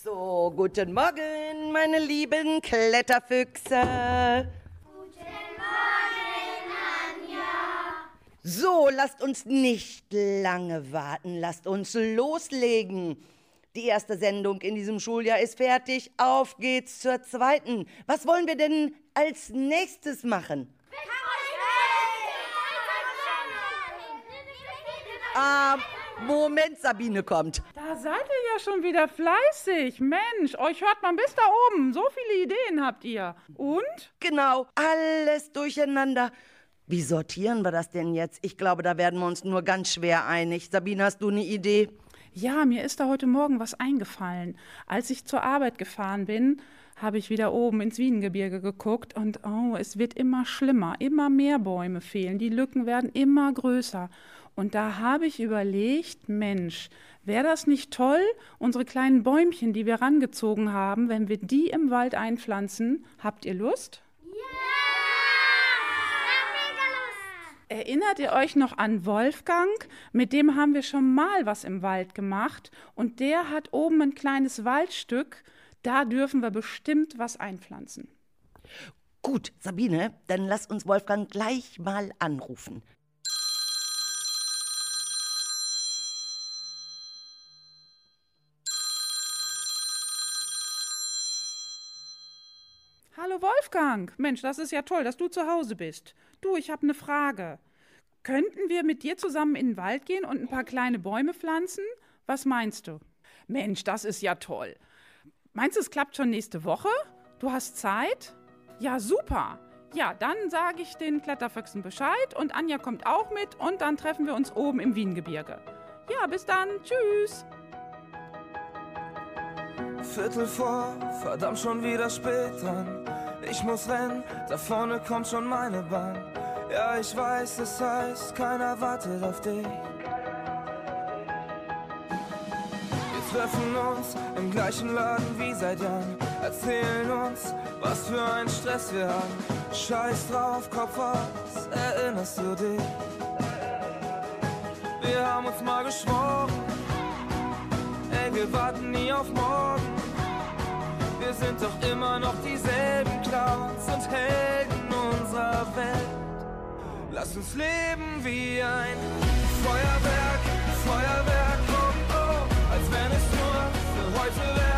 So, guten Morgen, meine lieben Kletterfüchse. So, lasst uns nicht lange warten, lasst uns loslegen. Die erste Sendung in diesem Schuljahr ist fertig. Auf geht's zur zweiten. Was wollen wir denn als nächstes machen? Ah, Moment, Sabine kommt. Da seid ihr ja schon wieder fleißig. Mensch, euch hört man bis da oben. So viele Ideen habt ihr. Und? Genau, alles durcheinander. Wie sortieren wir das denn jetzt? Ich glaube, da werden wir uns nur ganz schwer einig. Sabine, hast du eine Idee? Ja, mir ist da heute Morgen was eingefallen. Als ich zur Arbeit gefahren bin, habe ich wieder oben ins Wiengebirge geguckt und oh, es wird immer schlimmer. Immer mehr Bäume fehlen. Die Lücken werden immer größer. Und da habe ich überlegt, Mensch, wäre das nicht toll, unsere kleinen Bäumchen, die wir rangezogen haben, wenn wir die im Wald einpflanzen? Habt ihr Lust? Erinnert ihr euch noch an Wolfgang? Mit dem haben wir schon mal was im Wald gemacht und der hat oben ein kleines Waldstück. Da dürfen wir bestimmt was einpflanzen. Gut, Sabine, dann lass uns Wolfgang gleich mal anrufen. Wolfgang. Mensch, das ist ja toll, dass du zu Hause bist. Du, ich habe eine Frage. Könnten wir mit dir zusammen in den Wald gehen und ein paar kleine Bäume pflanzen? Was meinst du? Mensch, das ist ja toll. Meinst du, es klappt schon nächste Woche? Du hast Zeit? Ja, super. Ja, dann sage ich den Kletterfüchsen Bescheid und Anja kommt auch mit und dann treffen wir uns oben im Wiengebirge. Ja, bis dann. Tschüss. Viertel vor, verdammt schon wieder spät dran. Ich muss rennen, da vorne kommt schon meine Bahn. Ja, ich weiß, es heißt, keiner wartet auf dich. Wir treffen uns im gleichen Laden wie seit Jahren. Erzählen uns, was für ein Stress wir haben. Scheiß drauf, Kopf aus, erinnerst du dich? Wir haben uns mal geschworen, ey, wir warten nie auf morgen. Wir sind doch immer noch dieselben Clowns und Helden unserer Welt. Lass uns leben wie ein Feuerwerk, Feuerwerk, oh oh, als wenn es nur für heute wäre,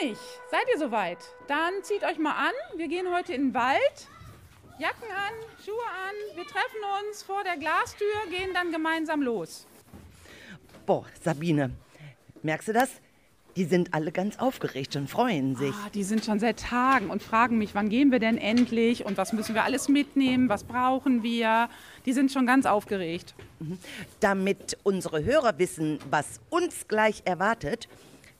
bin ich. Seid ihr soweit? Dann zieht euch mal an. Wir gehen heute in den Wald. Jacken an, Schuhe an. Wir treffen uns vor der Glastür, gehen dann gemeinsam los. Boah, Sabine, merkst du das? Die sind alle ganz aufgeregt und freuen sich. Ah, die sind schon seit Tagen und fragen mich, wann gehen wir denn endlich und was müssen wir alles mitnehmen, was brauchen wir. Die sind schon ganz aufgeregt. Damit unsere Hörer wissen, was uns gleich erwartet,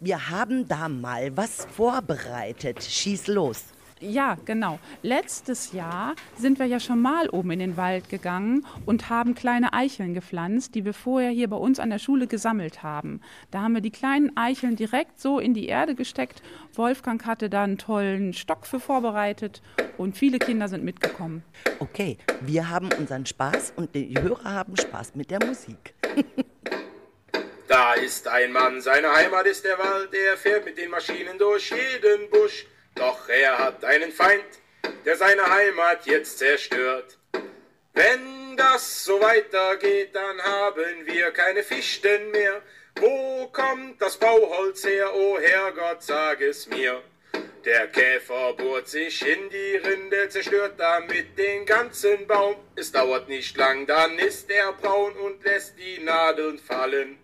wir haben da mal was vorbereitet. Schieß los. Ja, genau. Letztes Jahr sind wir ja schon mal oben in den Wald gegangen und haben kleine Eicheln gepflanzt, die wir vorher hier bei uns an der Schule gesammelt haben. Da haben wir die kleinen Eicheln direkt so in die Erde gesteckt. Wolfgang hatte da einen tollen Stock für vorbereitet und viele Kinder sind mitgekommen. Okay, wir haben unseren Spaß und die Hörer haben Spaß mit der Musik. Da ist ein Mann, seine Heimat ist der Wald, er fährt mit den Maschinen durch jeden Busch. Doch er hat einen Feind, der seine Heimat jetzt zerstört. Wenn das so weitergeht, dann haben wir keine Fichten mehr. Wo kommt das Bauholz her, o oh Herrgott, sag es mir. Der Käfer bohrt sich in die Rinde, zerstört damit den ganzen Baum. Es dauert nicht lang, dann ist er braun und lässt die Nadeln fallen.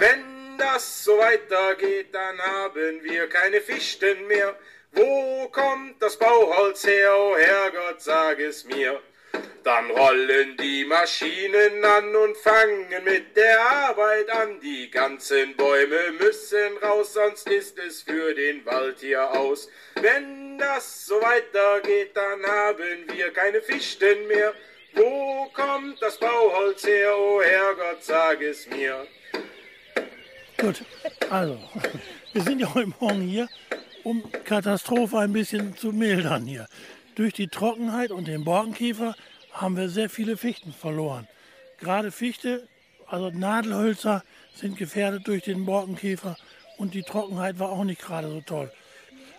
Wenn das so weitergeht, dann haben wir keine Fichten mehr. Wo kommt das Bauholz her, o oh Herrgott, sag es mir. Dann rollen die Maschinen an und fangen mit der Arbeit an. Die ganzen Bäume müssen raus, sonst ist es für den Wald hier aus. Wenn das so weitergeht, dann haben wir keine Fichten mehr. Wo kommt das Bauholz her, o oh Herrgott, sag es mir. Gut, also, wir sind ja heute Morgen hier um Katastrophe ein bisschen zu mildern hier. Durch die Trockenheit und den Borkenkäfer haben wir sehr viele Fichten verloren. Gerade Fichte, also Nadelhölzer, sind gefährdet durch den Borkenkäfer und die Trockenheit war auch nicht gerade so toll.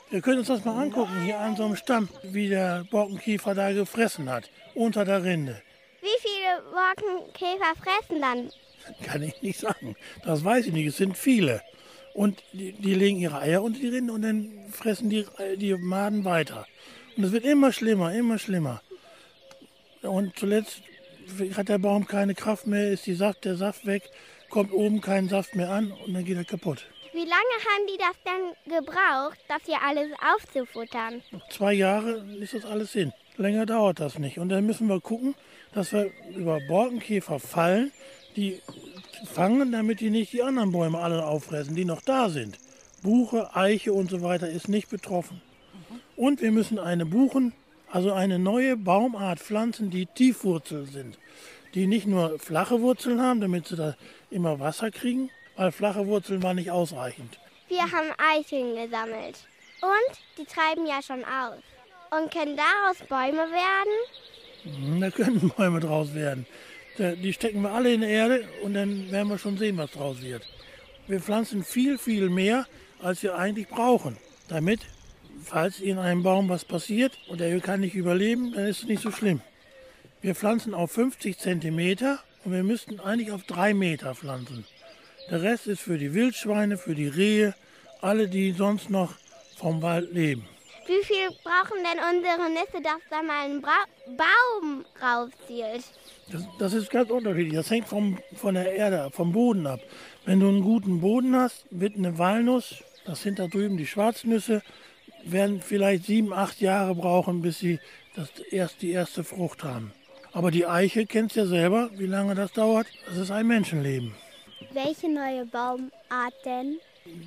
Wir können uns das mal angucken, hier an so einem Stamm, wie der Borkenkäfer da gefressen hat, unter der Rinde. Wie viele Borkenkäfer fressen dann? Kann ich nicht sagen. Das weiß ich nicht. Es sind viele. Und die, die, legen ihre Eier unter die Rinde und dann fressen die, die Maden weiter. Und es wird immer schlimmer, immer schlimmer. Und zuletzt hat der Baum keine Kraft mehr, ist die Saft, der Saft weg, kommt oben kein Saft mehr an und dann geht er kaputt. Wie lange haben die das dann gebraucht, das hier alles aufzufuttern? Zwei Jahre ist das alles hin. Länger dauert das nicht. Und dann müssen wir gucken, dass wir über Borkenkäfer fallen, die fangen, damit die nicht die anderen Bäume alle auffressen, die noch da sind. Buche, Eiche und so weiter ist nicht betroffen. Und wir müssen eine Buchen, also eine neue Baumart pflanzen, die Tiefwurzel sind. Die nicht nur flache Wurzeln haben, damit sie da immer Wasser kriegen, weil flache Wurzeln waren nicht ausreichend. Wir haben Eicheln gesammelt. Und die treiben ja schon aus. Und können daraus Bäume werden? Da können Bäume draus werden. Die stecken wir alle in der Erde und dann werden wir schon sehen, was draus wird. Wir pflanzen viel, viel mehr, als wir eigentlich brauchen. Damit, falls in einem Baum was passiert und der kann nicht überleben, dann ist es nicht so schlimm. Wir pflanzen auf 50 cm und wir müssten eigentlich auf 3 Meter pflanzen. Der Rest ist für die Wildschweine, für die Rehe, alle, die sonst noch vom Wald leben. Wie viel brauchen denn unsere Nüsse, dass da mal ein Bra Baum rauszieht? Das, das, ist ganz unterschiedlich. Das hängt vom, von der Erde ab, vom Boden ab. Wenn du einen guten Boden hast, wird eine Walnuss, das sind da drüben die Schwarznüsse, werden vielleicht sieben, acht Jahre brauchen, bis sie das erst die erste Frucht haben. Aber die Eiche kennst ja selber, wie lange das dauert. Das ist ein Menschenleben. Welche neue Baumart denn?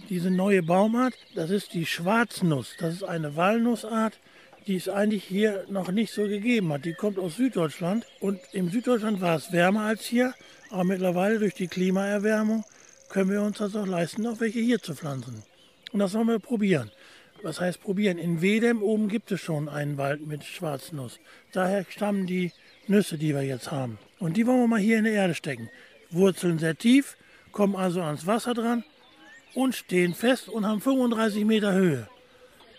Diese neue Baumart, das ist die Schwarznuss. Das ist eine Walnussart, die es eigentlich hier noch nicht so gegeben hat. Die kommt aus Süddeutschland und im Süddeutschland war es wärmer als hier, aber mittlerweile durch die Klimaerwärmung können wir uns das auch leisten, auch welche hier zu pflanzen. Und das wollen wir probieren. Was heißt probieren? In Wedem oben gibt es schon einen Wald mit Schwarznuss. Daher stammen die Nüsse, die wir jetzt haben. Und die wollen wir mal hier in die Erde stecken. Wurzeln sehr tief, kommen also ans Wasser dran und stehen fest und haben 35 Meter Höhe.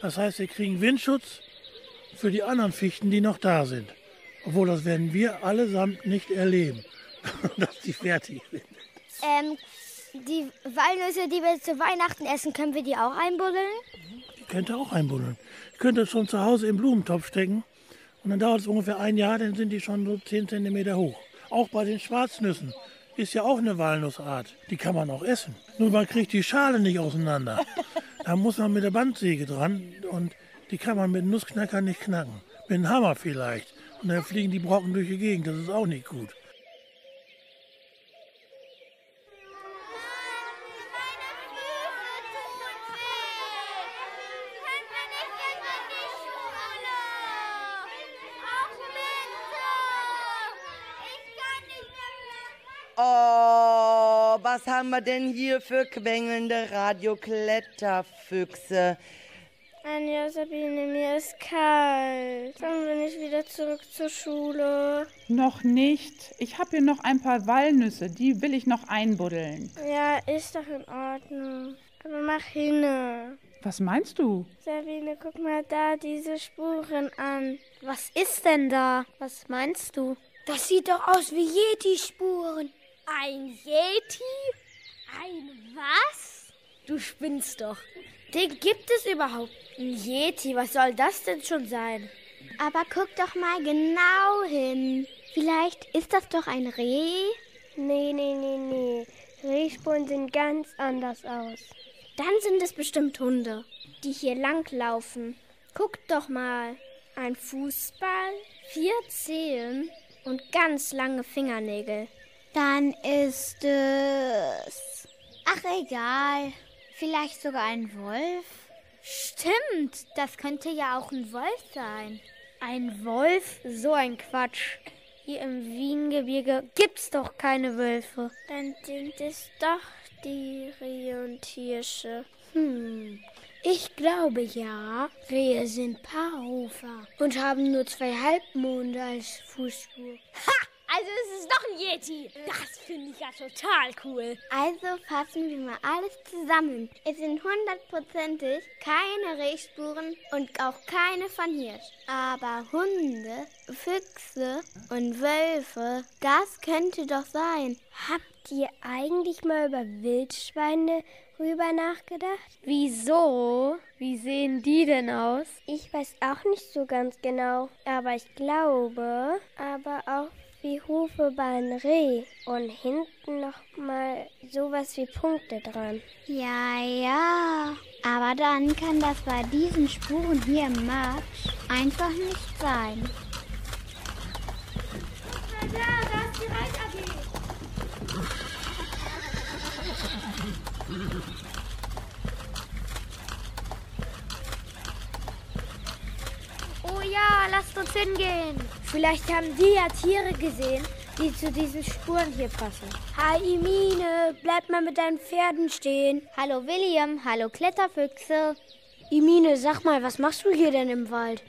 Das heißt, wir kriegen Windschutz für die anderen Fichten, die noch da sind. Obwohl, das werden wir allesamt nicht erleben, dass die fertig sind. Ähm, die Walnüsse, die wir zu Weihnachten essen, können wir die auch einbuddeln? Die könnt ihr auch einbuddeln. Ich könnte schon zu Hause im Blumentopf stecken und dann dauert es ungefähr ein Jahr, dann sind die schon so 10 cm hoch. Auch bei den Schwarznüssen ist ja auch eine Walnussart. Die kann man auch essen. Nur man kriegt die Schale nicht auseinander. Da muss man mit der Bandsäge dran und die kann man mit einem Nussknacker nicht knacken. Mit einem Hammer vielleicht. Und dann fliegen die Brocken durch die Gegend. Das ist auch nicht gut. Oh, was haben wir denn hier für quengelnde Radiokletterfüchse? Anja, Sabine, mir ist kalt. Dann bin ich wieder zurück zur Schule. Noch nicht. Ich habe hier noch ein paar Walnüsse, die will ich noch einbuddeln. Ja, ist doch in Ordnung. Aber mach hinne. Was meinst du? Sabine, guck mal da diese Spuren an. Was ist denn da? Was meinst du? Das sieht doch aus wie Yeti-Spuren. Ein Yeti? Ein was? Du spinnst doch. Den gibt es überhaupt. Ein Yeti, was soll das denn schon sein? Aber guck doch mal genau hin. Vielleicht ist das doch ein Reh? Nee, nee, nee, nee. Rehspuren sehen ganz anders aus. Dann sind es bestimmt Hunde. Die hier langlaufen. Guck doch mal. Ein Fußball, vier Zehen und ganz lange Fingernägel. Dann ist es. Ach, egal. Vielleicht sogar ein Wolf? Stimmt, das könnte ja auch ein Wolf sein. Ein Wolf? So ein Quatsch. Hier im Wiengebirge gibt's doch keine Wölfe. Dann sind es doch die Rehe und Hirsche. Hm, ich glaube ja, Rehe sind Paarhufer und haben nur zwei Halbmonde als Fußspur. Ha! Also es ist doch ein Yeti. Das finde ich ja total cool. Also fassen wir mal alles zusammen. Es sind hundertprozentig keine Rehspuren und auch keine von Hirsch. Aber Hunde, Füchse und Wölfe, das könnte doch sein. Habt ihr eigentlich mal über Wildschweine rüber nachgedacht? Wieso? Wie sehen die denn aus? Ich weiß auch nicht so ganz genau, aber ich glaube, aber auch wie Hufe bei einem Reh und hinten noch mal sowas wie Punkte dran. Ja, ja. Aber dann kann das bei diesen Spuren hier im Matsch einfach nicht sein. Na da, da ist die Reit-AG. Oh ja, lasst uns hingehen. Vielleicht haben die ja Tiere gesehen, die zu diesen Spuren hier passen. Hi, Imine, bleib mal mit deinen Pferden stehen. Hallo William, hallo Kletterfüchse. Imine, sag mal, was machst du hier denn im Wald?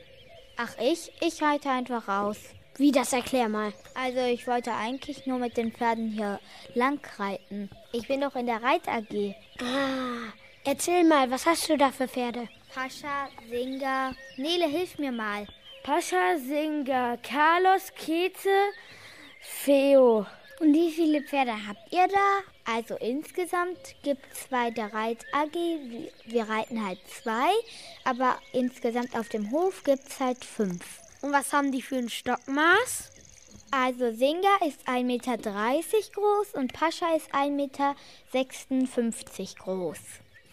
Ach ich? Ich reite einfach raus. Wie, das erklär mal. Also ich wollte eigentlich nur mit den Pferden hier lang reiten. Ich bin doch in der Reit AG. Ah, erzähl mal, was hast du da für Pferde? Pascha, Singa. Nele, hilf mir mal. Pascha, Singa, Carlos, Kete, Feo. Und wie viele Pferde habt ihr da? Also insgesamt gibt es bei der Reit AG, wir, reiten halt zwei, aber insgesamt auf dem Hof gibt es halt fünf. Und was haben die für ein Stockmaß? Also Singa ist 1,30 Meter groß und Pascha ist 1,56 Meter groß.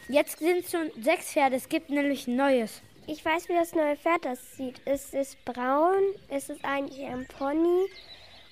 Jetzt sind schon sechs Pferde, es gibt nämlich ein neues. Ich weiß, wie das neue Pferd aussieht. Es ist braun, es ist eigentlich ein Pony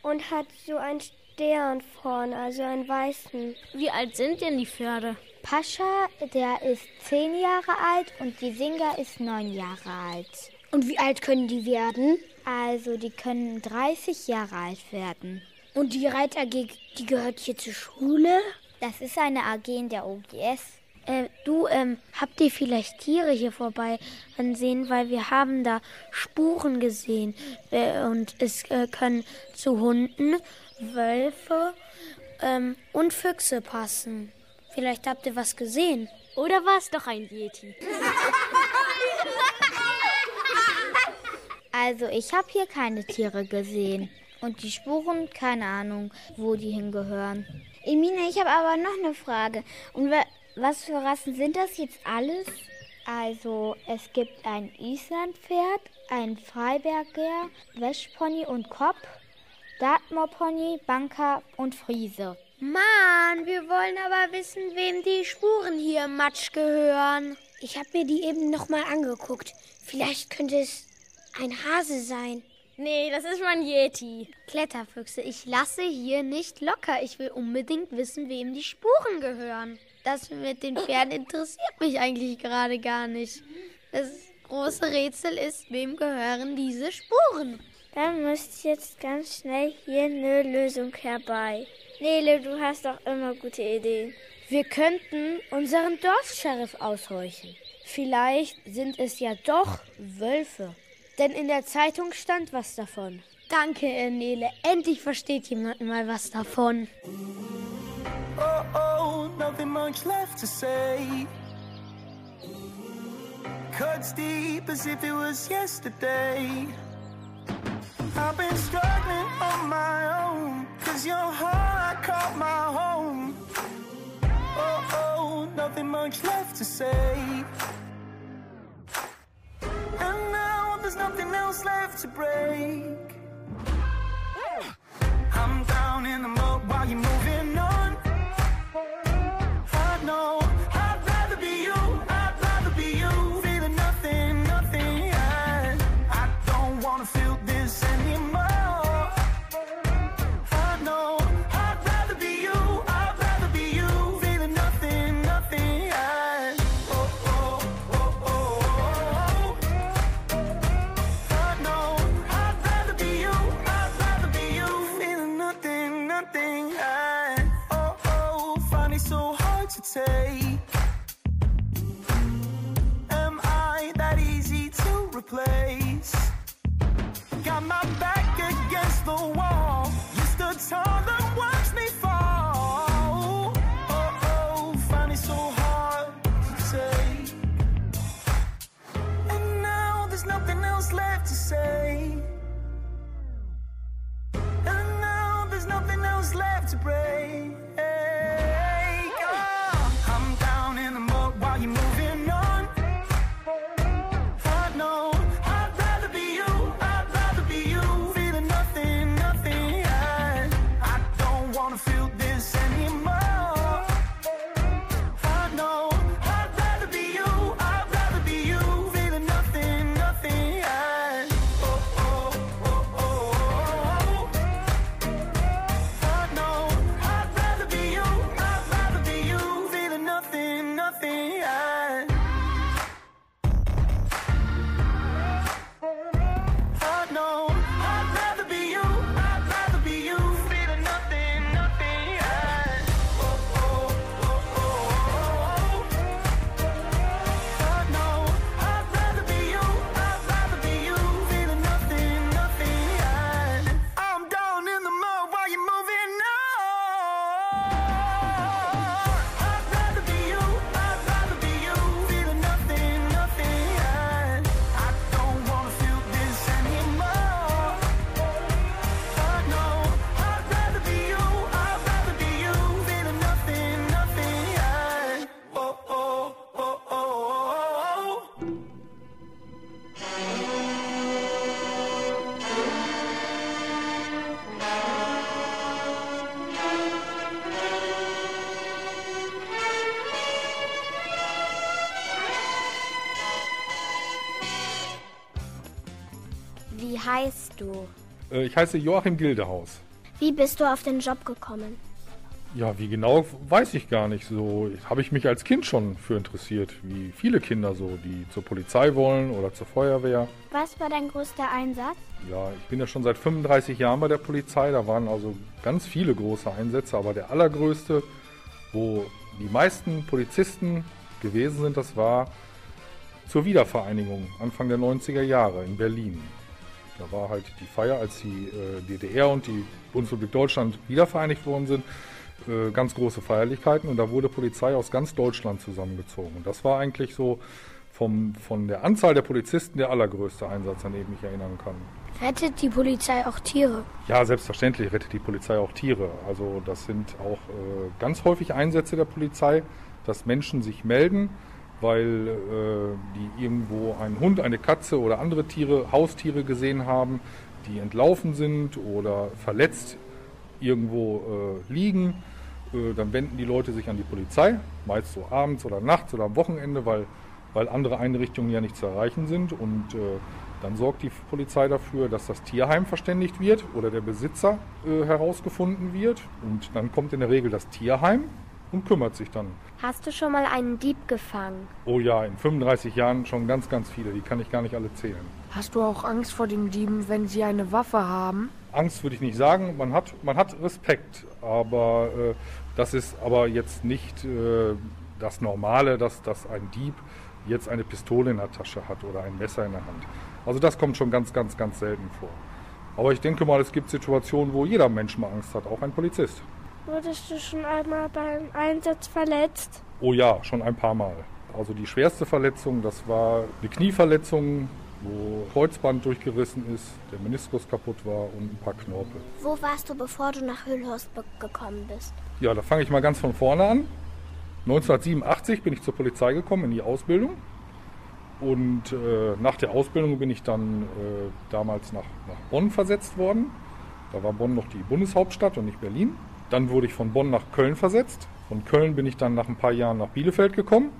und hat so einen Stern vorne, also einen weißen. Wie alt sind denn die Pferde? Pascha, der ist zehn Jahre alt und die Singa ist neun Jahre alt. Und wie alt können die werden? Also die können 30 Jahre alt werden. Und die Reit AG, die gehört hier zur Schule? Das ist eine AG in der OGS. Äh, du, ähm, habt ihr vielleicht Tiere hier vorbei ansehen, weil wir haben da Spuren gesehen äh, und es äh, können zu Hunden, Wölfe ähm, und Füchse passen. Vielleicht habt ihr was gesehen. Oder war es doch ein Yeti? Also ich habe hier keine Tiere gesehen. Und die Spuren, keine Ahnung, wo die hingehören. Emine, ich habe aber noch eine Frage. Und wa was für Rassen sind das jetzt alles? Also es gibt ein Islandpferd, ein Freiberger, Wäschpony und Kopp, Dartmoor-Pony, Banker und Friese. Mann, wir wollen aber wissen, wem die Spuren hier im Matsch gehören. Ich habe mir die eben noch mal angeguckt. Vielleicht könnte es ein Hase sein. Nee, das ist mein Yeti. Kletterfüchse, ich lasse hier nicht locker. Ich will unbedingt wissen, wem die Spuren gehören. Das mit den Pferden interessiert mich eigentlich gerade gar nicht. Das große Rätsel ist, wem gehören diese Spuren? Da muss jetzt ganz schnell hier eine Lösung herbei. Nele, du hast doch immer gute Ideen. Wir könnten unseren Dorfsheriff aushorchen. Vielleicht sind es ja doch Wölfe. Denn in der Zeitung stand was davon. Danke, Nele. Endlich versteht jemand mal was davon. Oh, oh, nothing much left to say. Cuts deep as if it was yesterday. I've been struggling on my own. Cause your heart caught my home. Oh, oh, nothing much left to say. And now there's nothing else left to break. Ich heiße Joachim Gildehaus. Wie bist du auf den Job gekommen? Ja, wie genau, weiß ich gar nicht. So habe ich mich als Kind schon für interessiert, wie viele Kinder so, die zur Polizei wollen oder zur Feuerwehr. Was war dein größter Einsatz? Ja, ich bin ja schon seit 35 Jahren bei der Polizei. Da waren also ganz viele große Einsätze, aber der allergrößte, wo die meisten Polizisten gewesen sind, das war zur Wiedervereinigung Anfang der 90er Jahre in Berlin. Da war halt die Feier, als die äh, DDR und die Bundesrepublik Deutschland wiedervereinigt worden sind, äh, ganz große Feierlichkeiten und da wurde Polizei aus ganz Deutschland zusammengezogen. Und das war eigentlich so vom, von der Anzahl der Polizisten der allergrößte Einsatz, an den ich mich erinnern kann. Rettet die Polizei auch Tiere? Ja, selbstverständlich rettet die Polizei auch Tiere. Also das sind auch äh, ganz häufig Einsätze der Polizei, dass Menschen sich melden, weil äh, die irgendwo einen Hund, eine Katze oder andere Tiere, Haustiere gesehen haben, die entlaufen sind oder verletzt irgendwo äh, liegen. Äh, dann wenden die Leute sich an die Polizei, meist so abends oder nachts oder am Wochenende, weil, weil andere Einrichtungen ja nicht zu erreichen sind. Und äh, dann sorgt die Polizei dafür, dass das Tierheim verständigt wird oder der Besitzer äh, herausgefunden wird. Und dann kommt in der Regel das Tierheim und kümmert sich dann. Hast du schon mal einen Dieb gefangen? Oh ja, in 35 Jahren schon ganz, ganz viele. Die kann ich gar nicht alle zählen. Hast du auch Angst vor den Dieben, wenn sie eine Waffe haben? Angst würde ich nicht sagen. Man hat, man hat Respekt, aber äh, das ist aber jetzt nicht äh, das Normale, dass, dass ein Dieb jetzt eine Pistole in der Tasche hat oder ein Messer in der Hand. Also das kommt schon ganz, ganz, ganz selten vor. Aber ich denke mal, es gibt Situationen, wo jeder Mensch mal Angst hat, auch ein Polizist. Wurdest du schon einmal beim Einsatz verletzt? Oh ja, schon ein paar Mal. Also die schwerste Verletzung, das war eine Knieverletzung, wo Kreuzband durchgerissen ist, der Meniskus kaputt war und ein paar Knorpel. Wo warst du, bevor du nach Hüllhorst gekommen bist? Ja, da fange ich mal ganz von vorne an. 1987 bin ich zur Polizei gekommen in die Ausbildung. Und äh, nach der Ausbildung bin ich dann äh, damals nach, nach Bonn versetzt worden. Da war Bonn noch die Bundeshauptstadt und nicht Berlin. Dann wurde ich von Bonn nach Köln versetzt. Von Köln bin ich dann nach ein paar Jahren nach Bielefeld gekommen.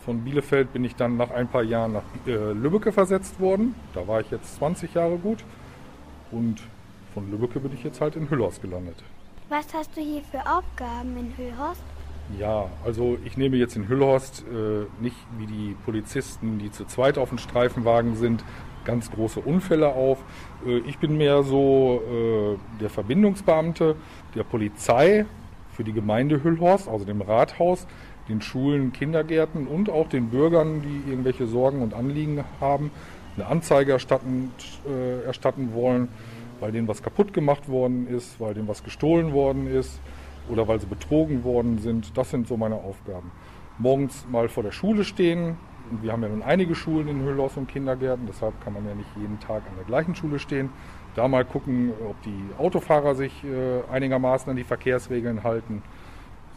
Von Bielefeld bin ich dann nach ein paar Jahren nach äh, Lübbecke versetzt worden. Da war ich jetzt 20 Jahre gut. Und von Lübbecke bin ich jetzt halt in Hüllhorst gelandet. Was hast du hier für Aufgaben in Hüllhorst? Ja, also ich nehme jetzt in Hüllhorst äh, nicht wie die Polizisten, die zu zweit auf dem Streifenwagen sind, ganz große Unfälle auf. Äh, ich bin mehr so äh, der Verbindungsbeamte der Polizei für die Gemeinde Hüllhorst, also dem Rathaus, den Schulen, Kindergärten und auch den Bürgern, die irgendwelche Sorgen und Anliegen haben, eine Anzeige erstatten, äh, erstatten wollen, weil denen was kaputt gemacht worden ist, weil denen was gestohlen worden ist oder weil sie betrogen worden sind. Das sind so meine Aufgaben. Morgens mal vor der Schule stehen. Wir haben ja nun einige Schulen in Hüllhaus und Kindergärten, deshalb kann man ja nicht jeden Tag an der gleichen Schule stehen. Da mal gucken, ob die Autofahrer sich äh, einigermaßen an die Verkehrsregeln halten.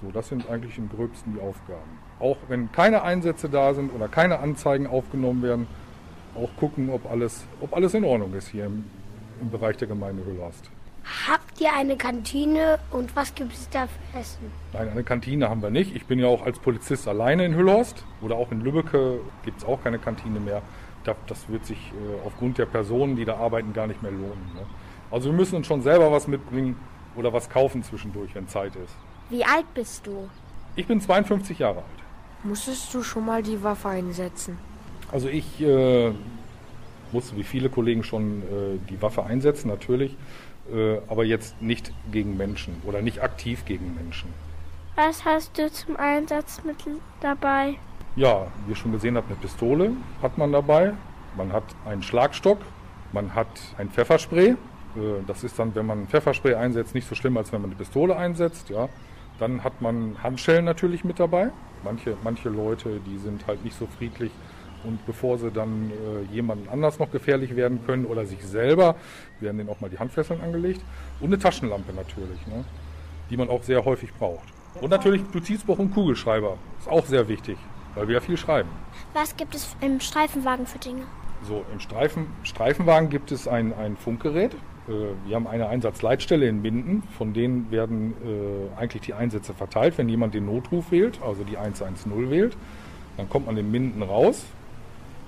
So, das sind eigentlich im gröbsten die Aufgaben. Auch wenn keine Einsätze da sind oder keine Anzeigen aufgenommen werden, auch gucken, ob alles, ob alles in Ordnung ist hier im, im Bereich der Gemeinde Hüllhorst. Habt ihr eine Kantine und was gibt es da für Essen? Nein, eine Kantine haben wir nicht. Ich bin ja auch als Polizist alleine in Hüllhorst oder auch in Lübbecke gibt es auch keine Kantine mehr. Das wird sich äh, aufgrund der Personen, die da arbeiten, gar nicht mehr lohnen. Ne? Also wir müssen uns schon selber was mitbringen oder was kaufen zwischendurch, wenn Zeit ist. Wie alt bist du? Ich bin 52 Jahre alt. Musstest du schon mal die Waffe einsetzen? Also ich äh, musste wie viele Kollegen schon äh, die Waffe einsetzen, natürlich aber jetzt nicht gegen Menschen oder nicht aktiv gegen Menschen. Was hast du zum Einsatzmittel dabei? Ja, wie ihr schon gesehen habt, eine Pistole hat man dabei. Man hat einen Schlagstock, man hat ein Pfefferspray. Äh, das ist dann, wenn man Pfefferspray einsetzt, nicht so schlimm, als wenn man eine Pistole einsetzt. Ja. Dann hat man Handschellen natürlich mit dabei. Manche, manche Leute, die sind halt nicht so friedlich und bevor sie dann äh, jemandem anders noch gefährlich werden können oder sich selber, werden denen auch mal die Handfesseln angelegt. Und eine Taschenlampe natürlich, ne? die man auch sehr häufig braucht. Und natürlich Notizbuch und Kugelschreiber. Ist auch sehr wichtig, weil wir ja viel schreiben. Was gibt es im Streifenwagen für Dinge? So, im Streifen, Streifenwagen gibt es ein, ein Funkgerät. Äh, wir haben eine Einsatzleitstelle in Minden. Von denen werden äh, eigentlich die Einsätze verteilt. Wenn jemand den Notruf wählt, also die 110 wählt, dann kommt man in Minden raus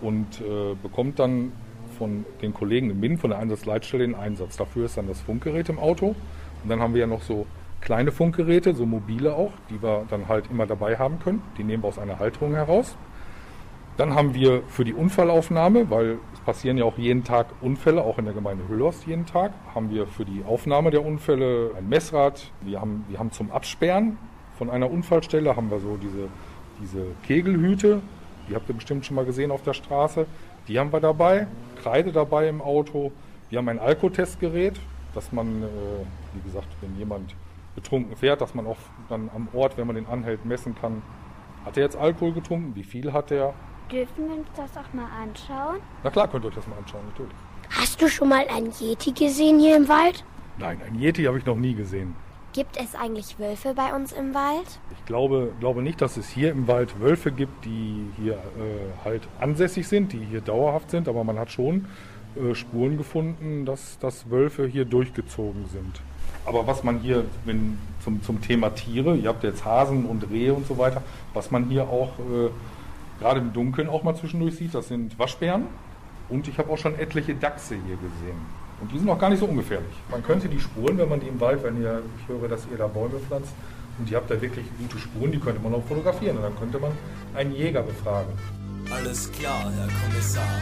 und äh, bekommt dann von den Kollegen im MIN, von der Einsatzleitstelle, den Einsatz. Dafür ist dann das Funkgerät im Auto. Und dann haben wir ja noch so kleine Funkgeräte, so mobile auch, die wir dann halt immer dabei haben können. Die nehmen wir aus einer Halterung heraus. Dann haben wir für die Unfallaufnahme, weil es passieren ja auch jeden Tag Unfälle, auch in der Gemeinde Hüllhorst jeden Tag, haben wir für die Aufnahme der Unfälle ein Messrad. Wir haben, wir haben zum Absperren von einer Unfallstelle haben wir so diese, diese Kegelhüte, die habt ihr bestimmt schon mal gesehen auf der Straße. Die haben wir dabei, Kreide dabei im Auto. Wir haben ein Alkotestgerät, dass man, äh, wie gesagt, wenn jemand betrunken fährt, dass man auch dann am Ort, wenn man den anhält, messen kann, hat er jetzt Alkohol getrunken, wie viel hat er. Dürfen wir uns das auch mal anschauen? Na klar, könnt ihr euch das mal anschauen, natürlich. Hast du schon mal einen Yeti gesehen hier im Wald? Nein, ein Yeti habe ich noch nie gesehen. Gibt es eigentlich Wölfe bei uns im Wald? Ich glaube, glaube nicht, dass es hier im Wald Wölfe gibt, die hier äh, halt ansässig sind, die hier dauerhaft sind, aber man hat schon äh, Spuren gefunden, dass, dass Wölfe hier durchgezogen sind. Aber was man hier, wenn zum, zum Thema Tiere, ihr habt jetzt Hasen und Rehe und so weiter, was man hier auch äh, gerade im Dunkeln auch mal zwischendurch sieht, das sind Waschbären. Und ich habe auch schon etliche Dachse hier gesehen. Und die sind auch gar nicht so ungefährlich. Man könnte die spuren, wenn man die im Wald, wenn ihr, ich höre, dass ihr da Bäume pflanzt, Und ihr habt da wirklich gute Spuren, die könnte man auch fotografieren. Und dann könnte man einen Jäger befragen. Alles klar, Herr Kommissar.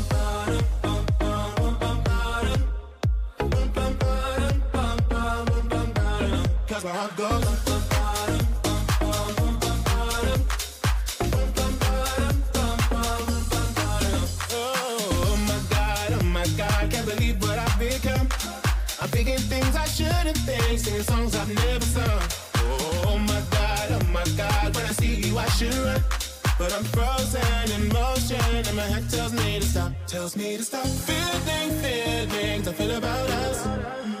Thinking things I shouldn't think, singing songs I've never sung. Oh my god, oh my god, when I see you I should run. But I'm frozen in motion and my head tells me to stop, tells me to stop. Feeling feelings I feel about us.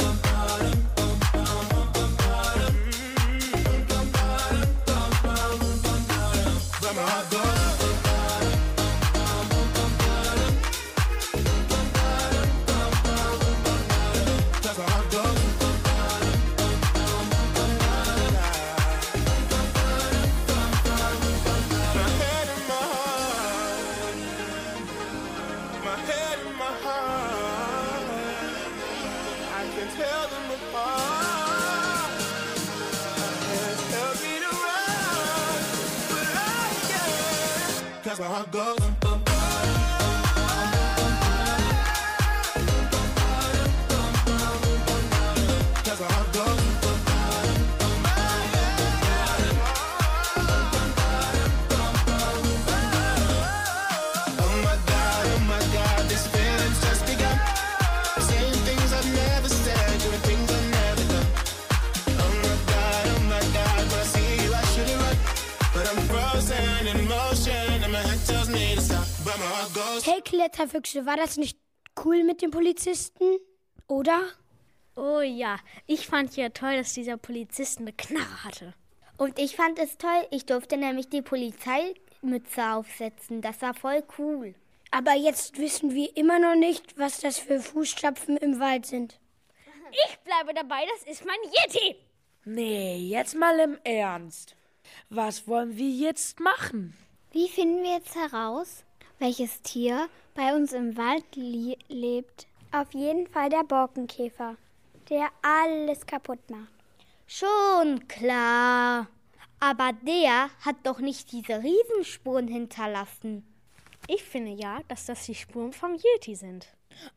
Cause my heart goes. Goes. Hey Kletterfüchse, war das nicht cool mit dem Polizisten? Oder? Oh ja, ich fand ja toll, dass dieser Polizist eine Knarre hatte. Und ich fand es toll, ich durfte nämlich die Polizeimütze aufsetzen. Das war voll cool. Aber jetzt wissen wir immer noch nicht, was das für Fußstapfen im Wald sind. Ich bleibe dabei, das ist mein Yeti. Nee, jetzt mal im Ernst. Was wollen wir jetzt machen? Wie finden wir jetzt heraus, welches Tier bei uns im Wald lebt? Auf jeden Fall der Borkenkäfer, der alles kaputt macht. Schon klar. Aber der hat doch nicht diese Riesenspuren hinterlassen. Ich finde ja, dass das die Spuren vom Yeti sind.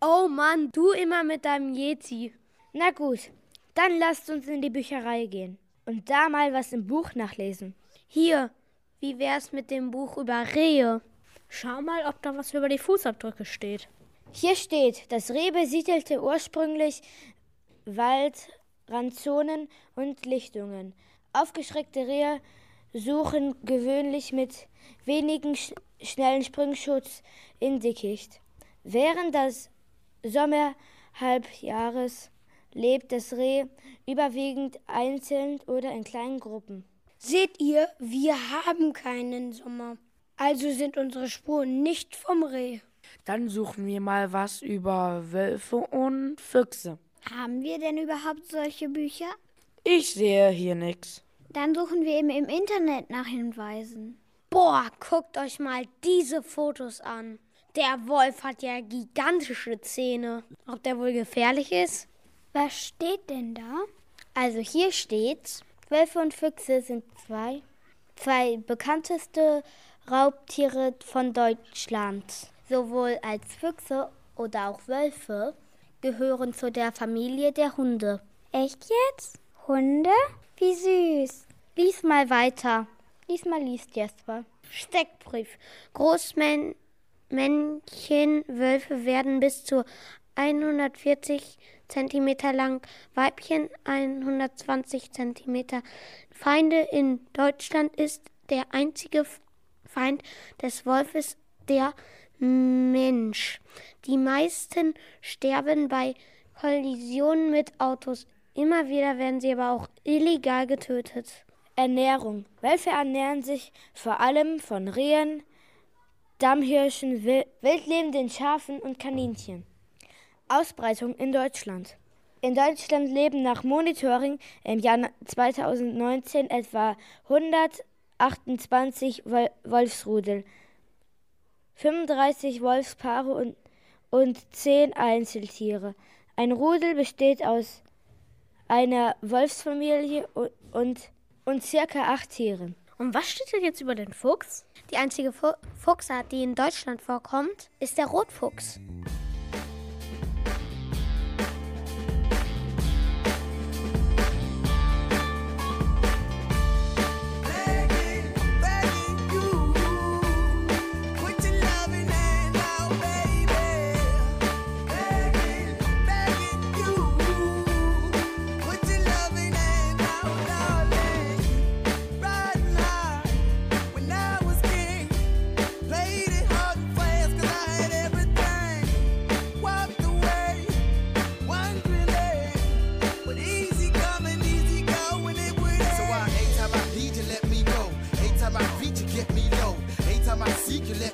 Oh Mann, du immer mit deinem Yeti. Na gut, dann lasst uns in die Bücherei gehen und da mal was im Buch nachlesen. Hier, wie wär's mit dem Buch über Rehe? Schau mal, ob da was über die Fußabdrücke steht. Hier steht, das Reh besiedelte ursprünglich Waldrandzonen und Lichtungen. Aufgeschreckte Rehe suchen gewöhnlich mit wenigen sch schnellen Sprungschutz in Dickicht. Während des Sommerhalbjahres lebt das Reh überwiegend einzeln oder in kleinen Gruppen. Seht ihr, wir haben keinen Sommer. Also sind unsere Spuren nicht vom Reh. Dann suchen wir mal was über Wölfe und Füchse. Haben wir denn überhaupt solche Bücher? Ich sehe hier nichts. Dann suchen wir eben im Internet nach Hinweisen. Boah, guckt euch mal diese Fotos an. Der Wolf hat ja gigantische Zähne. Ob der wohl gefährlich ist? Was steht denn da? Also hier steht, Wölfe und Füchse sind zwei, zwei bekannteste Raubtiere von Deutschland. Sowohl als Füchse oder auch Wölfe gehören zu der Familie der Hunde. Echt jetzt? Hunde? Wie süß. Lies mal weiter. Lies mal liest Jesper. Steckbrief. Großmännchenwölfe werden bis zu 140 cm lang, Weibchen 120 cm. Feinde in Deutschland ist der einzige Feind des Wolfes der Mensch. Die meisten sterben bei Kollisionen mit Autos. Immer wieder werden sie aber auch illegal getötet. Ernährung. Wölfe ernähren sich vor allem von Rehen, Dammhirschen, wildlebenden Schafen und Kaninchen. Ausbreitung in Deutschland. In Deutschland leben nach Monitoring im Jahr 2019 etwa 128 Wolfsrudel, 35 Wolfspaare und, und 10 Einzeltiere. Ein Rudel besteht aus einer Wolfsfamilie und, und, und circa acht Tieren. Und was steht denn jetzt über den Fuchs? Die einzige Fuchsart, die in Deutschland vorkommt, ist der Rotfuchs. particulier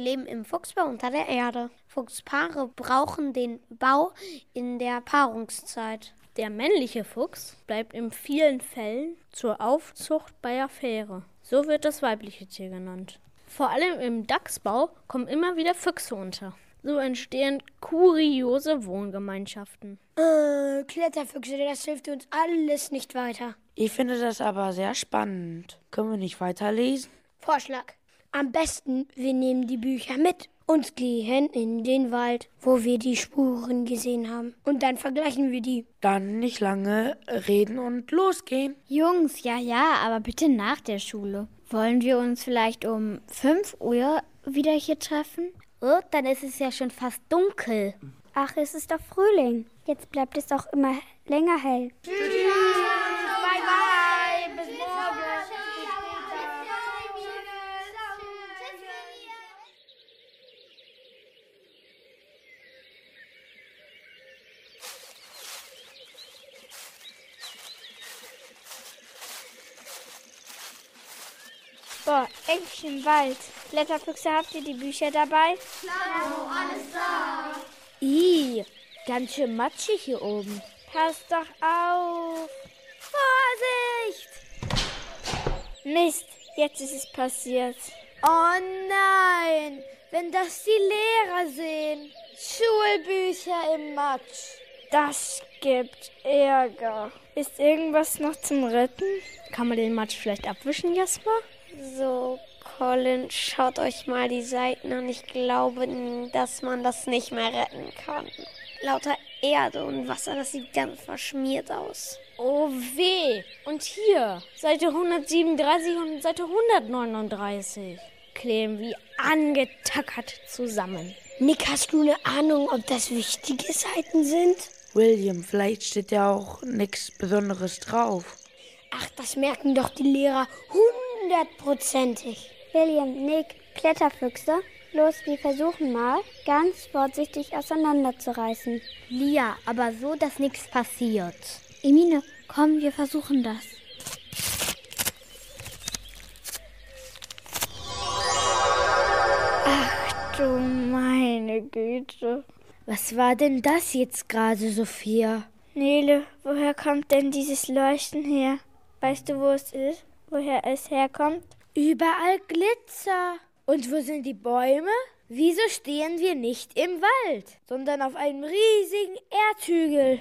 leben im Fuchsbau unter der Erde. Fuchspaare brauchen den Bau in der Paarungszeit. Der männliche Fuchs bleibt in vielen Fällen zur Aufzucht bei Affäre. So wird das weibliche Tier genannt. Vor allem im Dachsbau kommen immer wieder Füchse unter. So entstehen kuriose Wohngemeinschaften. Äh, Kletterfüchse, das hilft uns alles nicht weiter. Ich finde das aber sehr spannend. Können wir nicht weiterlesen? Vorschlag. Am besten, wir nehmen die Bücher mit und gehen in den Wald, wo wir die Spuren gesehen haben. Und dann vergleichen wir die. Dann nicht lange reden und losgehen. Jungs, ja, ja, aber bitte nach der Schule. Wollen wir uns vielleicht um 5 Uhr wieder hier treffen? Oh, dann ist es ja schon fast dunkel. Ach, es ist doch Frühling. Jetzt bleibt es auch immer länger hell. Tschüss. Bye, bye. Bis morgen. Endlich im Wald. Blätterfüchse, habt ihr die Bücher dabei? Klar, alles da. Ih, ganz schön matschig hier oben. Pass doch auf. Vorsicht! Mist, jetzt ist es passiert. Oh nein, wenn das die Lehrer sehen. Schulbücher im Matsch. Das gibt Ärger. Ist irgendwas noch zum Retten? Kann man den Matsch vielleicht abwischen, Jasper? So, Colin, schaut euch mal die Seiten an. Ich glaube, dass man das nicht mehr retten kann. Lauter Erde und Wasser, das sieht ganz verschmiert aus. Oh weh! Und hier, Seite 137 und Seite 139. Kleben wie angetackert zusammen. Nick, hast du eine Ahnung, ob das wichtige Seiten sind? William, vielleicht steht ja auch nichts Besonderes drauf. Ach, das merken doch die Lehrer hundertprozentig. William, Nick, Kletterfüchse, los, wir versuchen mal, ganz vorsichtig auseinanderzureißen. Lia, aber so, dass nichts passiert. Emine, komm, wir versuchen das. Ach du meine Güte. Was war denn das jetzt gerade, Sophia? Nele, woher kommt denn dieses Leuchten her? Weißt du, wo es ist? Woher es herkommt? Überall Glitzer. Und wo sind die Bäume? Wieso stehen wir nicht im Wald, sondern auf einem riesigen Erdhügel?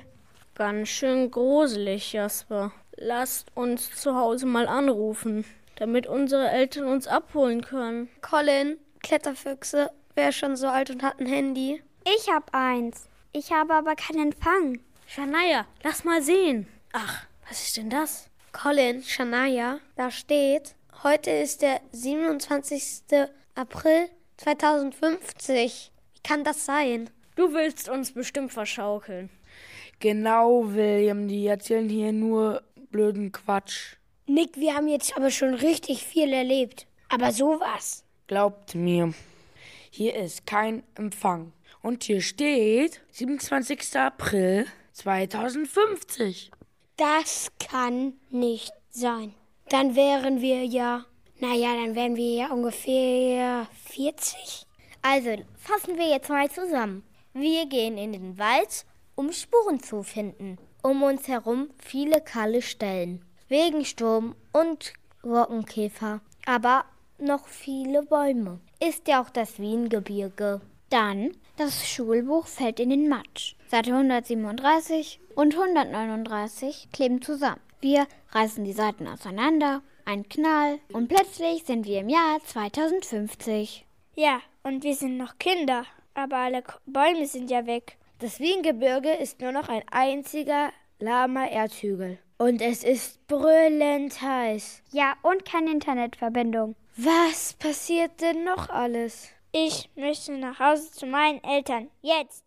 Ganz schön gruselig, Jasper. Lasst uns zu Hause mal anrufen, damit unsere Eltern uns abholen können. Colin, Kletterfüchse, wer schon so alt und hat ein Handy? Ich hab eins. Ich habe aber keinen Empfang. Shania, lass mal sehen. Ach, was ist denn das? Colin, Shania, da steht, heute ist der 27. April 2050. Wie kann das sein? Du willst uns bestimmt verschaukeln. Genau, William, die erzählen hier nur blöden Quatsch. Nick, wir haben jetzt aber schon richtig viel erlebt. Aber sowas. Glaubt mir, hier ist kein Empfang. Und hier steht 27. April 2050. Das kann nicht sein. Dann wären wir ja, naja, dann wären wir ja ungefähr 40. Also, fassen wir jetzt mal zusammen. Wir gehen in den Wald, um Spuren zu finden. Um uns herum viele kahle Stellen. Wegen Sturm und Rockenkäfer. Aber noch viele Bäume. Ist ja auch das Wiengebirge. Dann, das Schulbuch fällt in den Matsch. Seite 137 und 139 kleben zusammen. Wir reißen die Seiten auseinander, ein Knall und plötzlich sind wir im Jahr 2050. Ja, und wir sind noch Kinder, aber alle Bäume sind ja weg. Das Wiengebirge ist nur noch ein einziger lahmer Erdhügel. Und es ist brüllend heiß. Ja, und keine Internetverbindung. Was passiert denn noch alles? Ich möchte nach Hause zu meinen Eltern. Jetzt!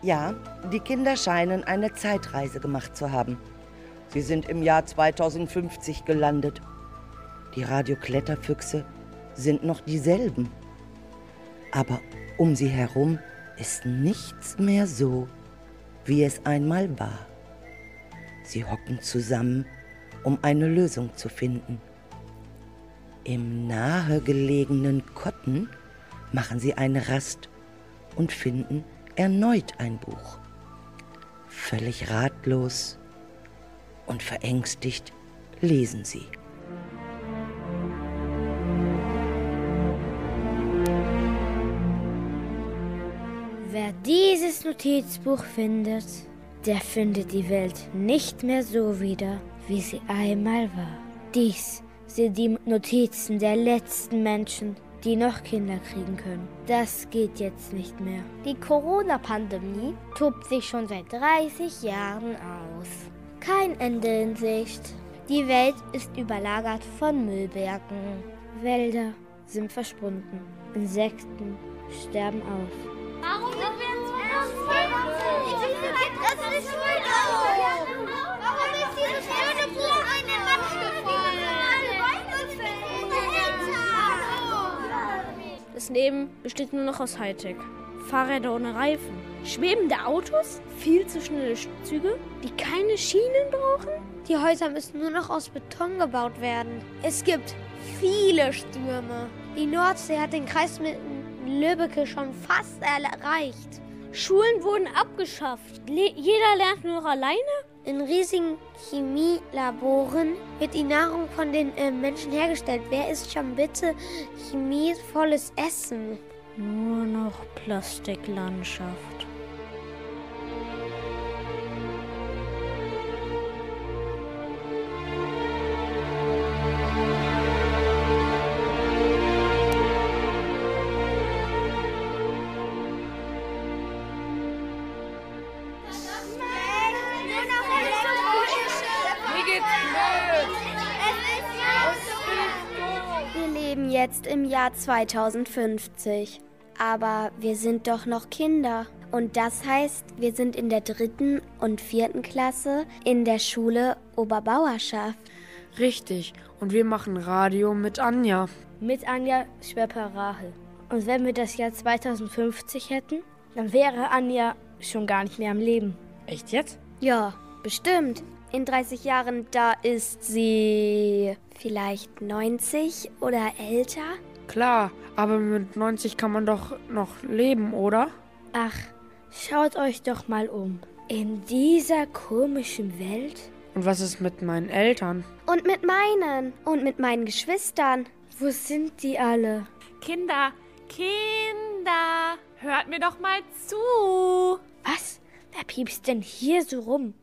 Ja, die Kinder scheinen eine Zeitreise gemacht zu haben. Sie sind im Jahr 2050 gelandet. Die Radiokletterfüchse sind noch dieselben. Aber um sie herum ist nichts mehr so, wie es einmal war. Sie hocken zusammen, um eine Lösung zu finden. Im nahegelegenen Kotten machen sie eine Rast und finden erneut ein Buch. Völlig ratlos und verängstigt lesen sie. Wer dieses Notizbuch findet, der findet die Welt nicht mehr so wieder, wie sie einmal war. Dies sind die Notizen der letzten Menschen, die noch Kinder kriegen können. Das geht jetzt nicht mehr. Die Corona-Pandemie tobt sich schon seit 30 Jahren aus. Kein Ende in Sicht. Die Welt ist überlagert von Müllbergen. Wälder sind verschwunden. Insekten sterben aus. Warum sind wir in 2020? Das Leben besteht nur noch aus Hightech. Fahrräder ohne Reifen, schwebende Autos, viel zu schnelle Züge, die keine Schienen brauchen. Die Häuser müssen nur noch aus Beton gebaut werden. Es gibt viele Stürme. Die Nordsee hat den Kreis mit Lübbecke schon fast erreicht. Schulen wurden abgeschafft. Le jeder lernt nur alleine. In riesigen Chemielaboren wird die Nahrung von den äh, Menschen hergestellt. Wer isst schon bitte chemievolles Essen? Nur noch Plastiklandschaft. Jahr 2050. Aber wir sind doch noch Kinder. Und das heißt, wir sind in der dritten und vierten Klasse in der Schule Oberbauerschaft. Richtig. Und wir machen Radio mit Anja. Mit Anja Schwepper-Rahel. Und wenn wir das Jahr 2050 hätten, dann wäre Anja schon gar nicht mehr am Leben. Echt jetzt? Ja, bestimmt. In 30 Jahren, da ist sie vielleicht 90 oder älter? Klar, aber mit 90 kann man doch noch leben, oder? Ach, schaut euch doch mal um. In dieser komischen Welt? Und was ist mit meinen Eltern? Und mit meinen. Und mit meinen Geschwistern. Wo sind die alle? Kinder, Kinder, hört mir doch mal zu. Was? Wer piepst denn hier so rum?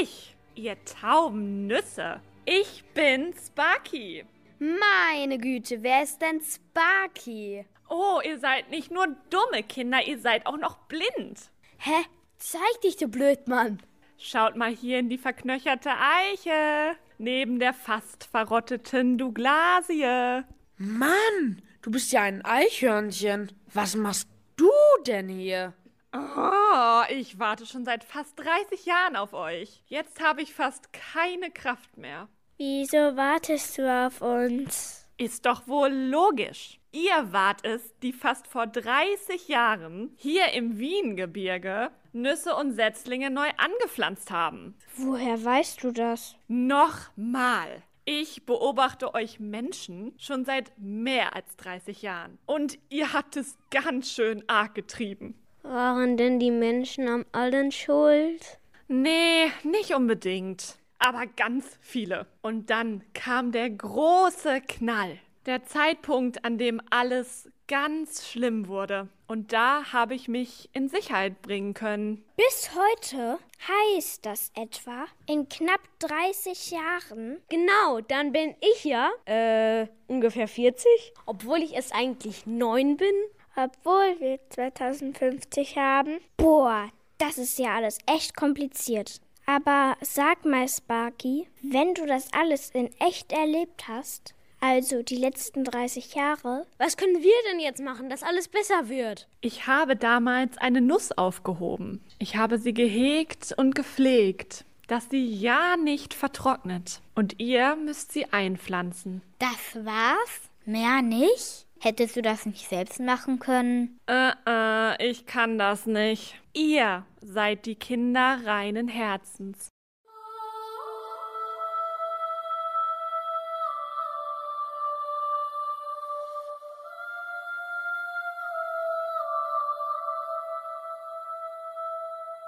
Ich, ihr tauben Nüsse. Ich bin Sparky. Meine Güte, wer ist denn Sparky? Oh, ihr seid nicht nur dumme Kinder, ihr seid auch noch blind. Hä? Zeig dich, du Blödmann. Schaut mal hier in die verknöcherte Eiche. Neben der fast verrotteten Douglasie. Mann, du bist ja ein Eichhörnchen. Was machst du denn hier? Oh, ich warte schon seit fast 30 Jahren auf euch. Jetzt habe ich fast keine Kraft mehr. Wieso wartest du auf uns? Ist doch wohl logisch. Ihr wart es, die fast vor 30 Jahren hier im Wiengebirge Nüsse und Setzlinge neu angepflanzt haben. Woher weißt du das? Nochmal. Ich beobachte euch Menschen schon seit mehr als 30 Jahren. Und ihr habt es ganz schön arg getrieben. Waren denn die Menschen am allen schuld? Nee, nicht unbedingt. Aber ganz viele. Und dann kam der große Knall. Der Zeitpunkt, an dem alles ganz schlimm wurde. Und da habe ich mich in Sicherheit bringen können. Bis heute heißt das etwa in knapp 30 Jahren. Genau, dann bin ich ja, äh, ungefähr 40, obwohl ich es eigentlich 9 bin. Obwohl wir 2050 haben. Boah, das ist ja alles echt kompliziert. Aber sag mal, Sparky, wenn du das alles in echt erlebt hast, also die letzten 30 Jahre. Was können wir denn jetzt machen, dass alles besser wird? Ich habe damals eine Nuss aufgehoben. Ich habe sie gehegt und gepflegt, dass sie ja nicht vertrocknet. Und ihr müsst sie einpflanzen. Das war's? Mehr nicht? Hättest du das nicht selbst machen können? Äh, äh, ich kann das nicht. Ihr seid die Kinder reinen Herzens.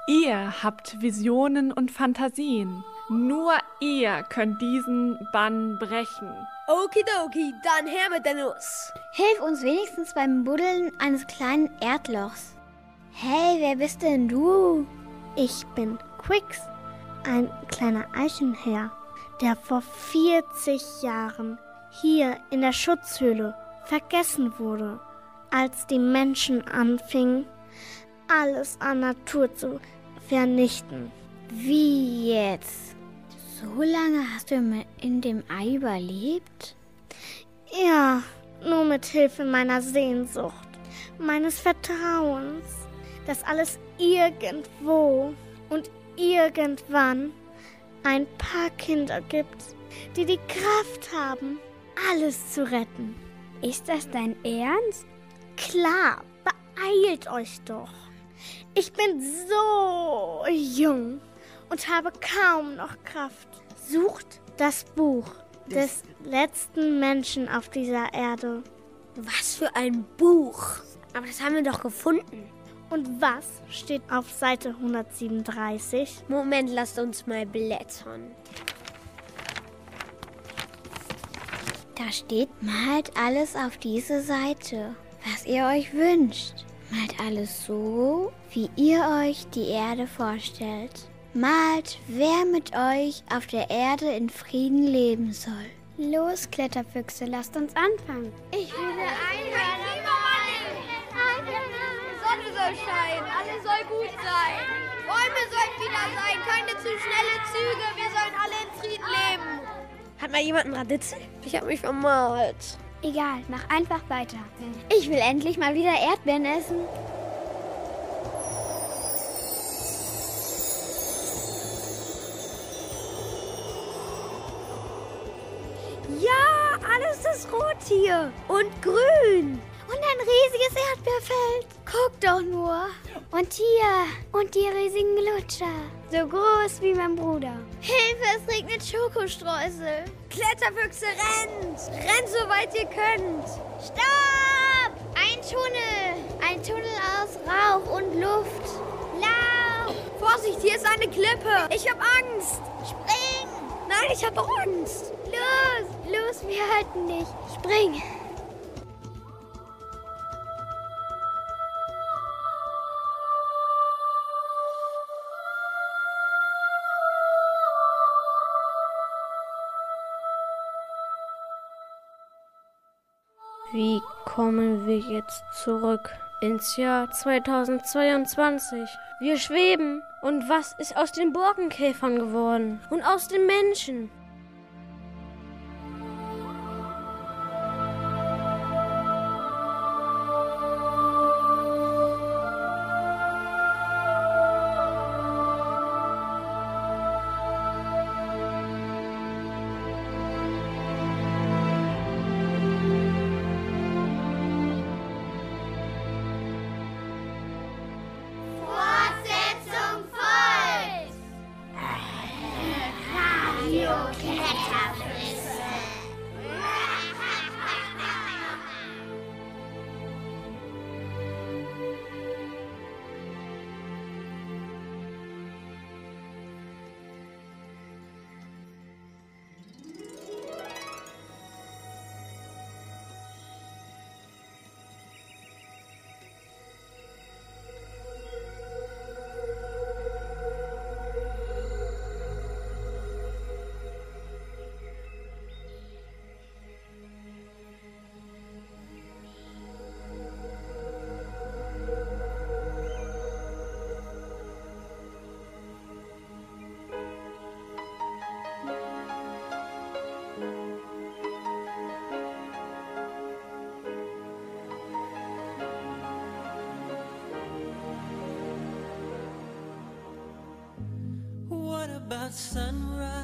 Ihr habt Visionen und Fantasien. Nur ihr könnt diesen Bann brechen. Okidoki, dann her mit der Nuss. Hilf uns wenigstens beim Buddeln eines kleinen Erdlochs. Hey, wer bist denn du? Ich bin Quix, ein kleiner Eichenherr, der vor 40 Jahren hier in der Schutzhöhle vergessen wurde, als die Menschen anfingen, alles an Natur zu vernichten. Wie jetzt? So lange hast du in dem Ei überlebt? Ja, nur mit Hilfe meiner Sehnsucht, meines Vertrauens, dass alles irgendwo und irgendwann ein paar Kinder gibt, die die Kraft haben, alles zu retten. Ist das dein Ernst? Klar, beeilt euch doch. Ich bin so jung und habe kaum noch Kraft. Sucht das Buch des letzten Menschen auf dieser Erde. Was für ein Buch! Aber das haben wir doch gefunden. Und was steht auf Seite 137? Moment, lasst uns mal blättern. Da steht, malt alles auf diese Seite, was ihr euch wünscht. Malt alles so, wie ihr euch die Erde vorstellt. Malt, wer mit euch auf der Erde in Frieden leben soll. Los, Kletterfüchse, lasst uns anfangen. Ich will einhören. Die Sonne soll scheinen, alles soll gut sein. Bäume sollen wieder sein, keine zu schnelle Züge. Wir sollen alle in Frieden leben. Hat mal jemand einen Raditzel? Ich hab mich vermalt. Egal, mach einfach weiter. Ich will endlich mal wieder Erdbeeren essen. Ist rot hier. Und grün. Und ein riesiges Erdbeerfeld. Guck doch nur. Und hier. Und die riesigen Lutscher. So groß wie mein Bruder. Hilfe, es regnet Schokostreusel. Kletterfüchse, rennt! Rennt, soweit ihr könnt. Stopp! Ein Tunnel. Ein Tunnel aus Rauch und Luft. Lauf! Vorsicht, hier ist eine Klippe. Ich hab Angst. Spring! Nein, ich hab auch Angst. Los, los, wir halten dich. Spring. Wie kommen wir jetzt zurück ins Jahr 2022? Wir schweben. Und was ist aus den Borkenkäfern geworden? Und aus den Menschen? About sunrise?